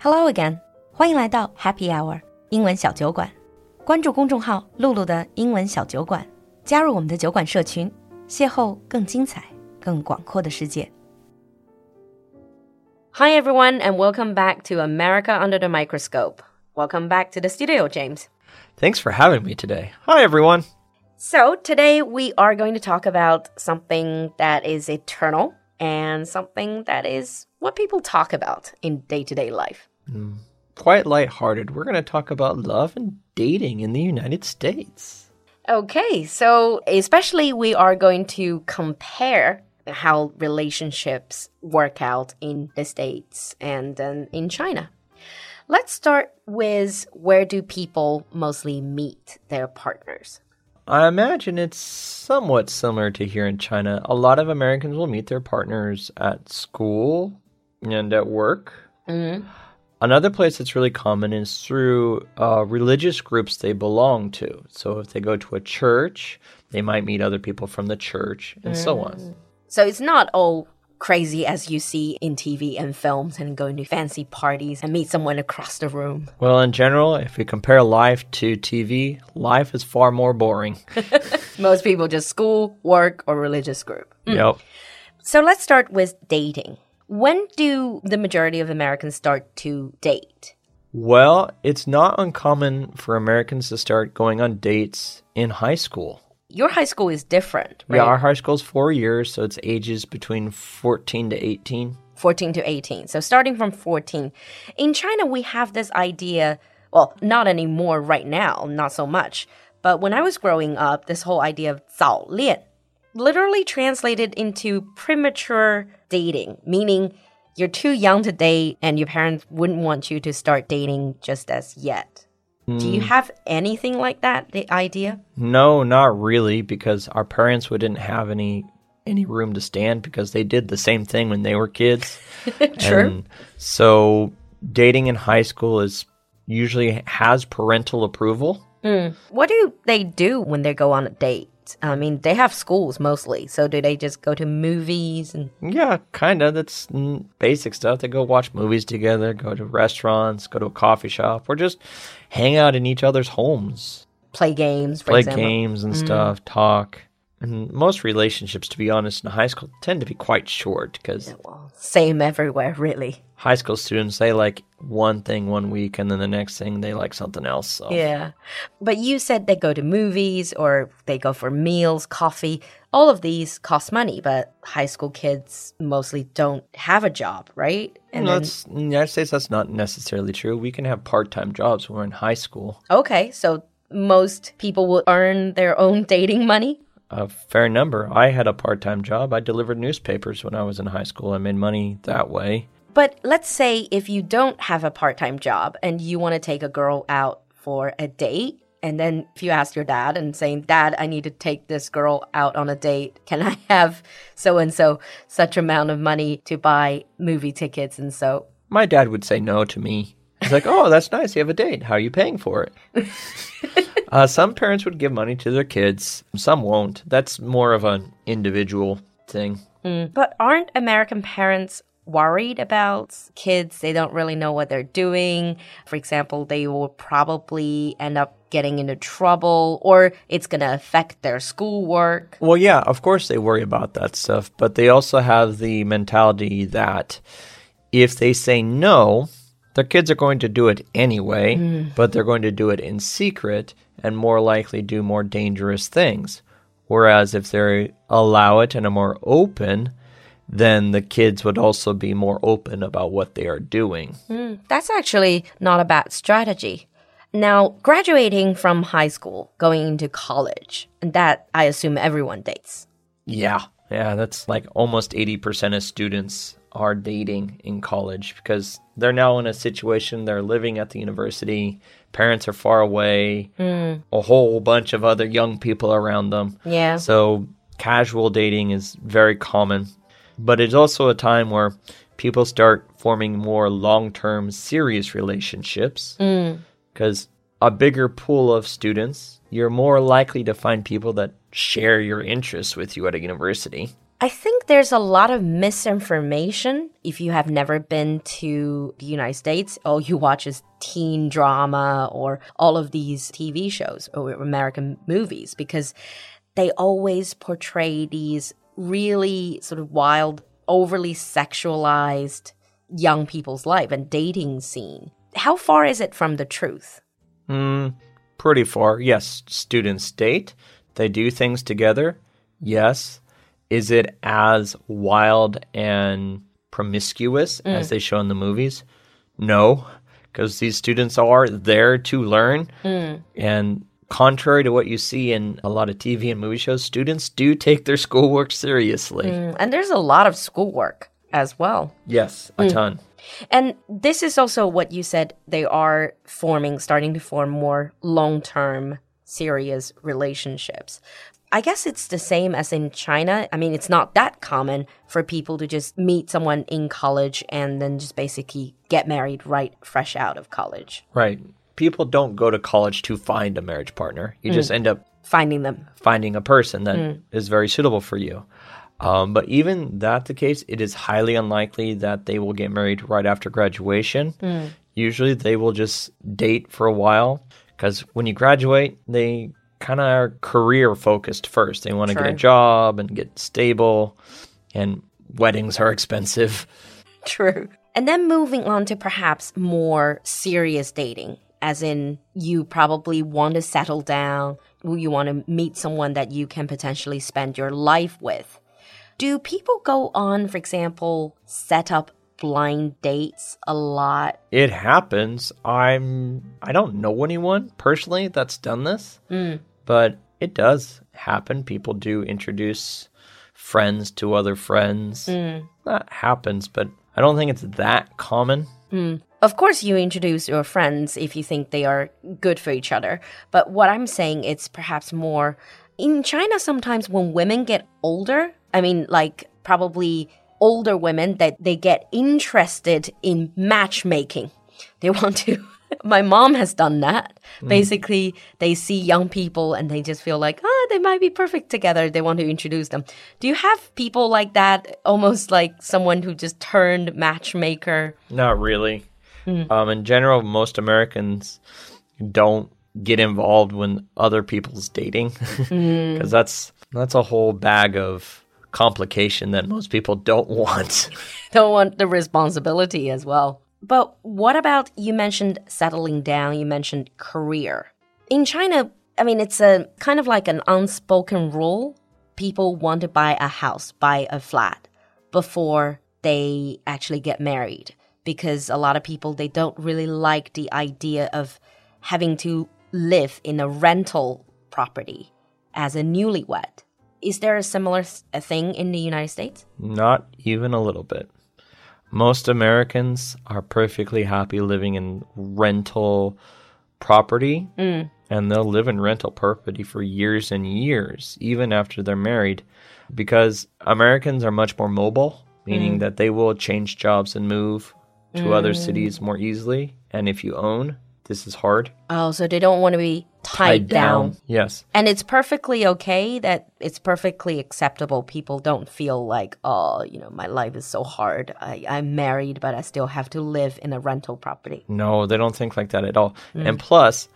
Hello again，欢迎来到 Happy Hour 英文小酒馆。关注公众号“露露的英文小酒馆”，加入我们的酒馆社群，邂逅更精彩、更广阔的世界。Hi everyone, and welcome back to America Under the Microscope. Welcome back to the studio, James. Thanks for having me today. Hi everyone. So, today we are going to talk about something that is eternal and something that is what people talk about in day to day life. Quite lighthearted. We're going to talk about love and dating in the United States. Okay, so especially we are going to compare how relationships work out in the States and then in China. Let's start with where do people mostly meet their partners? I imagine it's somewhat similar to here in China. A lot of Americans will meet their partners at school and at work. Mm-hmm. Another place that's really common is through uh, religious groups they belong to. So if they go to a church, they might meet other people from the church and so on. So it's not all crazy as you see in TV and films and going to fancy parties and meet someone across the room. Well, in general, if we compare life to TV, life is far more boring. Most people just school, work, or religious group. Yep. So let's start with dating. When do the majority of Americans start to date? Well, it's not uncommon for Americans to start going on dates in high school. Your high school is different, right? Yeah, our high school is four years, so it's ages between 14 to 18. 14 to 18. So starting from 14. In China, we have this idea, well, not anymore right now, not so much. But when I was growing up, this whole idea of 早恋 literally translated into premature dating, meaning you're too young to date and your parents wouldn't want you to start dating just as yet. Do you hmm. have anything like that, the idea? No, not really, because our parents wouldn't have any any room to stand because they did the same thing when they were kids. True. And so dating in high school is usually has parental approval. Hmm. What do they do when they go on a date? I mean, they have schools mostly. So do they just go to movies and Yeah, kind of. That's mm, basic stuff. They go watch movies together, go to restaurants, go to a coffee shop, or just hang out in each other's homes, play games, for play example? games and stuff, talk. And most relationships, to be honest, in high school tend to be quite short because Well, same everywhere, really. high school students, they like one thing one week and then the next thing they like something else. So. Yeah. But you said they go to movies or they go for meals, coffee. All of these cost money, but high school kids mostly don't have a job, right? And No, then, it's, in the United States, that's not necessarily true. We can have part time jobs when we're in high school. okay, so most people will earn their own dating money. A fair number. I had a part time job. I delivered newspapers when I was in high school. I made money that way. But let's say if you don't have a part time job and you want to take a girl out for a date, and then if you ask your dad and saying, Dad, I need to take this girl out on a date, can I have so and so such amount of money to buy movie tickets? And so, My dad would say no to me. He's like, oh, that's nice. You have a date. How are you paying for it? uh, some parents would give money to their kids, some won't. That's more of an individual thing. but aren't American parents worried about kids? They don't really know what they're doing. For example, they will probably end up getting into trouble or it's going to affect their schoolwork. Well, yeah, of course they worry about that stuff, but they also have the mentality that if they say no, their kids are going to do it anyway, hmm. but they're going to do it in secret and more likely do more dangerous things. Whereas if they allow it and are more open, then the kids would also be more open about what they are doing. Hmm. That's actually not a bad strategy. Now, graduating from high school, going into college, and that I assume everyone dates. Yeah. Yeah, that's like almost 80% of students are dating in college because they're now in a situation they're living at the university, parents are far away, hmm. a whole bunch of other young people around them. Yeah. So casual dating is very common, but it's also a time where people start forming more long-term serious relationships hmm. because a bigger pool of students, you're more likely to find people that share your interests with you at a university. I think there's a lot of misinformation if you have never been to the United States. All you watch is teen drama or all of these TV shows or American movies because they always portray these really sort of wild, overly sexualized young people's life and dating scene. How far is it from the truth? Mm, pretty far. Yes, students date, they do things together. Yes. Is it as wild and promiscuous mm. as they show in the movies? No, because these students are there to learn. Mm. And contrary to what you see in a lot of TV and movie shows, students do take their schoolwork seriously. Mm, And there's a lot of schoolwork as well. Yes, a mm. ton. And this is also what you said they are forming, starting to form more long term, serious relationships. I guess it's the same as in China. I mean, it's not that common for people to just meet someone in college and then just basically get married right fresh out of college, Right. People don't go to college to find a marriage partner. You mm. just end up finding them. finding a person that mm. is very suitable for you. Um, but even that the case, it is highly unlikely that they will get married right after graduation. Mm. Usually, they will just date for a while because when you graduate, they kind of are career focused first. They want to get a job and get stable, and weddings are expensive. True. And then moving on to perhaps more serious dating, as in you probably want to settle down, you want to meet someone that you can potentially spend your life with. Do people go on, for example, set up blind dates a lot? It happens. I'm. I don't know anyone personally that's done this, hmm. But it does happen. People do introduce friends to other friends. Hmm. That happens, but I don't think it's that common. Hmm. Of course, you introduce your friends if you think they are good for each other. But what I'm saying, it's perhaps more in China. Sometimes when women get older, I mean, like probably older women, that they get interested in matchmaking. They want to. My mom has done that. Hmm. Basically, they see young people and they just feel like, oh, they might be perfect together. They want to introduce them. Do you have people like that, almost like someone who just turned matchmaker? Not really. Hmm. Um, in general, most Americans don't get involved when other people's dating hmm. because that's that's a whole bag of complication that most people don't want. don't want the responsibility as well. But what about you mentioned settling down, you mentioned career. In China, I mean, it's a kind of like an unspoken rule. People want to buy a house, buy a flat before they actually get married because a lot of people they don't really like the idea of having to live in a rental property as a newlywed. Is there a similar thing in the United States? Not even a little bit. Most Americans are perfectly happy living in rental property, mm. and they'll live in rental property for years and years, even after they're married, because Americans are much more mobile, meaning mm. that they will change jobs and move to other mm. cities more easily. And if you own, this is hard. Oh, so they don't want to be tied, down. Yes. And it's perfectly okay that it's perfectly acceptable. People don't feel like, oh, you know, my life is so hard. I, I'm married, but I still have to live in a rental property. No, they don't think like that at all. Mm. And plus,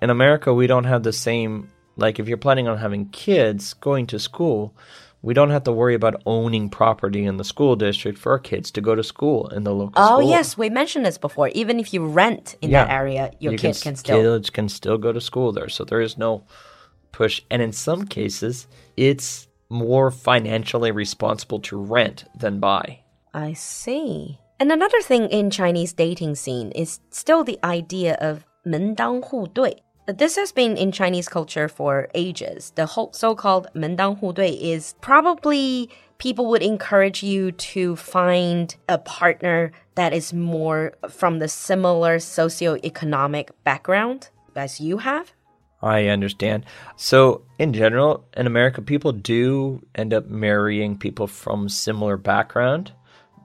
in America, we don't have the same, like, if you're planning on having kids going to school, we don't have to worry about owning property in the school district for our kids to go to school in the local Oh, school. yes, we mentioned this before. Even if you rent in that Yeah. area, your You kid s- can still. Kids can still go to school there. So there is no push. And in some cases, it's more financially responsible to rent than buy. I see. And another thing in Chinese dating scene is still the idea of 门当户对. This has been in Chinese culture for ages. The whole so-called 门当户对 is probably people would encourage you to find a partner that is more from the similar socioeconomic background as you have. I understand. So, in general, in America, people do end up marrying people from similar background,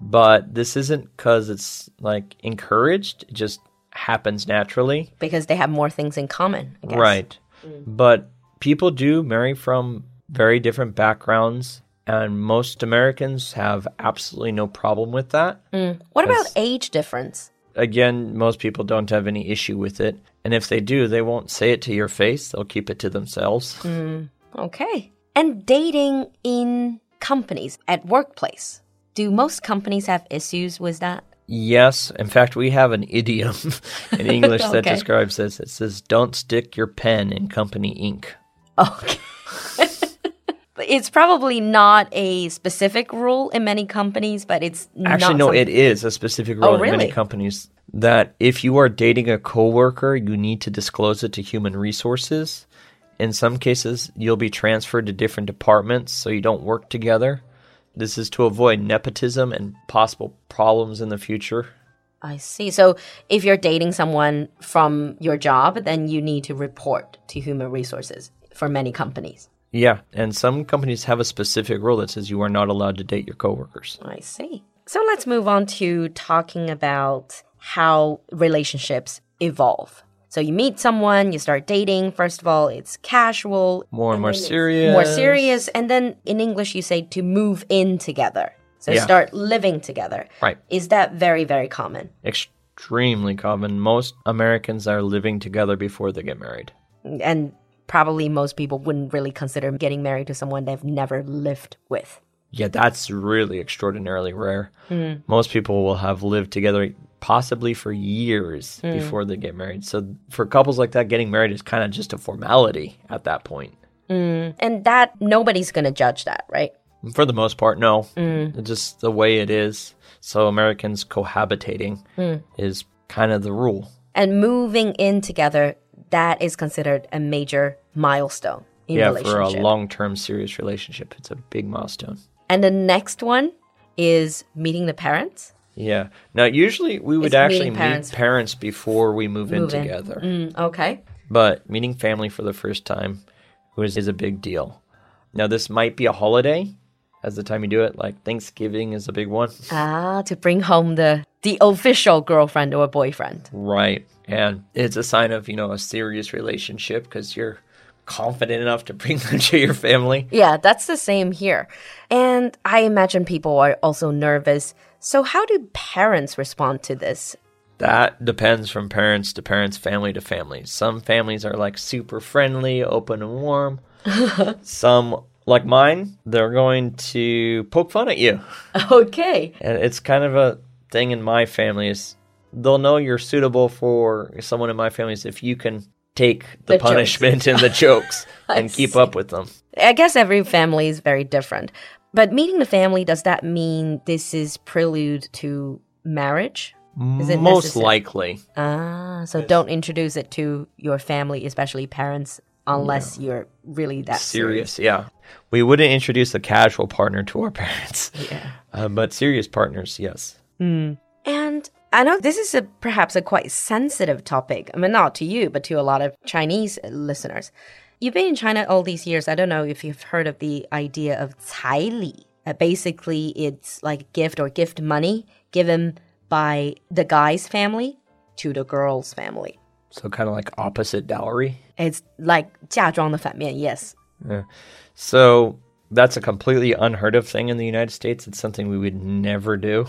but this isn't because it's like encouraged. It just happens naturally. because they have more things in common. I guess. Right. Mm. But people do marry from very different backgrounds And most Americans have absolutely no problem with that. Mm. What about age difference? Again, most people don't have any issue with it. And if they do, they won't say it to your face, they'll keep it to themselves. Mm. Okay. And dating in companies at workplace. Do most companies have issues with that? Yes. In fact, we have an idiom in English that Okay. describes this. It says, Don't stick your pen in company ink. Okay. But it's probably not a specific rule in many companies, but it's Actually, not no, some- it is a specific Oh, rule in many companies that if you are dating a coworker, you need to disclose it to human resources. In some cases, you'll be transferred to different departments so you don't work together. This is to avoid nepotism and possible problems in the future. I see. So if you're dating someone from your job, then you need to report to human resources for many companies. Yeah, and some companies have a specific rule that says you are not allowed to date your coworkers. I see. So let's move on to talking about how relationships evolve. So you meet someone, you start dating. First of all, it's casual, More and more serious. more serious, and then in English you say to move in together. So Yeah. start living together. Right. Is that very very common? Extremely common. Most Americans are living together before they get married. And probably most people wouldn't really consider getting married to someone they've never lived with. Yeah, that's really extraordinarily rare. Mm. Most people will have lived together possibly for years mm. before they get married. So for couples like that, getting married is kind of just a formality at that point. Mm. And that nobody's going to judge that, right? For the most part, no. It's just the way it is. So Americans cohabitating is kind of the rule. And moving in together, that is considered a major milestone in yeah, for a long-term serious relationship, it's a big milestone. And the next one is meeting the parents. Yeah. Now, usually we would It's actually meeting meet parents. parents before we move, in in. together. Mm, okay. But meeting family for the first time was is a big deal. Now, this might be a holiday as the time you do it. Like Thanksgiving is a big one, Ah, to bring home the the official girlfriend or boyfriend. right? And it's a sign of you know a serious relationship because you're confident enough to bring them to your family. Yeah, that's the same here. And I imagine people are also nervous. So how do parents respond to this? That depends from parents to parents, family to family. Some families are like super friendly, open and warm. Some, like mine, they're going to poke fun at you. Okay. And it's kind of a thing in my family is they'll know you're suitable for someone in my family is if you can take the, The jokes. punishment and the jokes and keep up with them. I guess every family is very different. But meeting the family, does that mean this is prelude to marriage? Is it Most necessary? likely. Ah, so don't introduce it to your family, especially parents, unless you're really that serious. Serious, yeah. We wouldn't introduce a casual partner to our parents. Yeah. Uh, but serious partners, yes. And I know this is a perhaps a quite sensitive topic. I mean, not to you, but to a lot of Chinese listeners. You've been in China all these years. I don't know if you've heard of the idea of 彩礼. Uh, basically, it's like gift or gift money given by the guy's family to the girl's family. So kind of like opposite dowry. It's like 嫁妆的反面, yes. So that's a completely unheard of thing in the United States. It's something we would never do.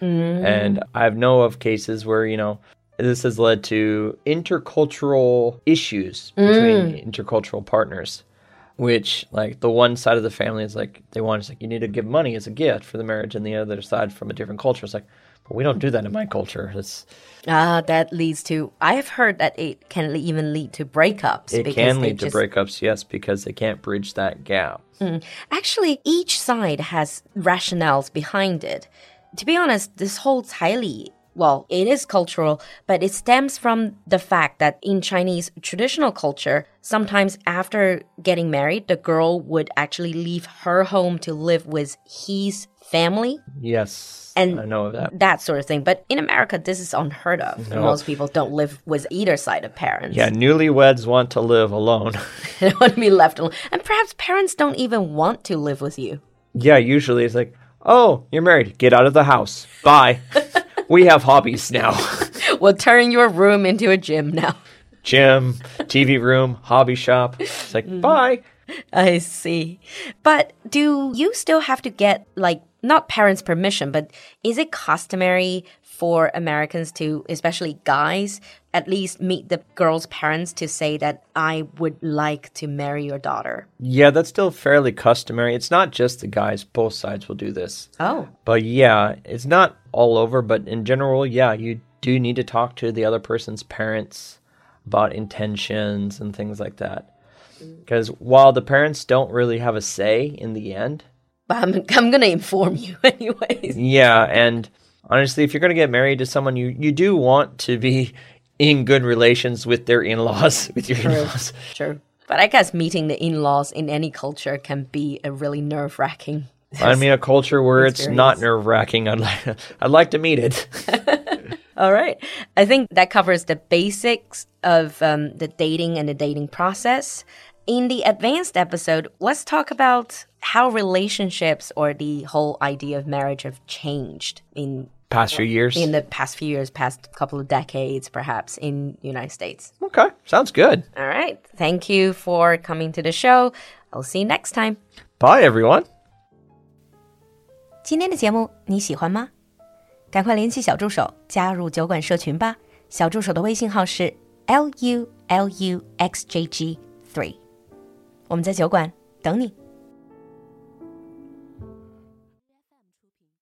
Mm-hmm. And I've know of cases where, you know, this has led to intercultural issues between mm. intercultural partners, which, like, the one side of the family is like, they want, it's like, you need to give money as a gift for the marriage, and the other side from a different culture is like, but we don't do that in my culture. It's, Ah, that leads to. I have heard that it can even lead to breakups. it can lead to just- breakups, yes, because they can't bridge that gap. Mm. Actually, each side has rationales behind it. To be honest, this whole 彩礼, well, it is cultural, but it stems from the fact that in Chinese traditional culture, sometimes after getting married, the girl would actually leave her home to live with his family, Yes, And I know of that. that sort of thing. But in America, this is unheard of. Most people don't live with either side of parents. Yeah, newlyweds want to live alone. They want to be left alone. And perhaps parents don't even want to live with you. yeah, usually it's like, oh, you're married. Get out of the house. Bye. we have hobbies now We'll turn your room into a gym now. gym, TV room, hobby shop. It's like, mm. bye. I see. But do you still have to get like not parents' permission, but is it customary for Americans to, especially guys, at least meet the girl's parents to say that I would like to marry your daughter? Yeah, that's still fairly customary. It's not just the guys, both sides will do this. Oh. But yeah, it's not all over, but in general, yeah, you do need to talk to the other person's parents about intentions and things like that. Mm. Because while the parents don't really have a say in the end, But I'm, I'm going to inform you anyways. yeah, and honestly, if you're going to get married to someone, you, you do want to be in good relations with their in laws, with your in laws. True. But I guess meeting the in laws in any culture can be a really nerve wracking. I mean, a culture where it's not nerve wracking, I'd like, I'd like to meet it. All right. I think that covers the basics of um, the dating and the dating process. In the advanced episode, let's talk about how relationships or the whole idea of marriage have changed in Past few years. in the past few years, past couple of decades, perhaps in United States. okay, sounds good. All right. Thank you for coming to the show. I'll see you next time. Bye, everyone. 今天的节目你喜欢吗？赶快联系小助手加入酒馆社群吧。小助手的微信号是 l u l u x j g three，我们在酒馆等你。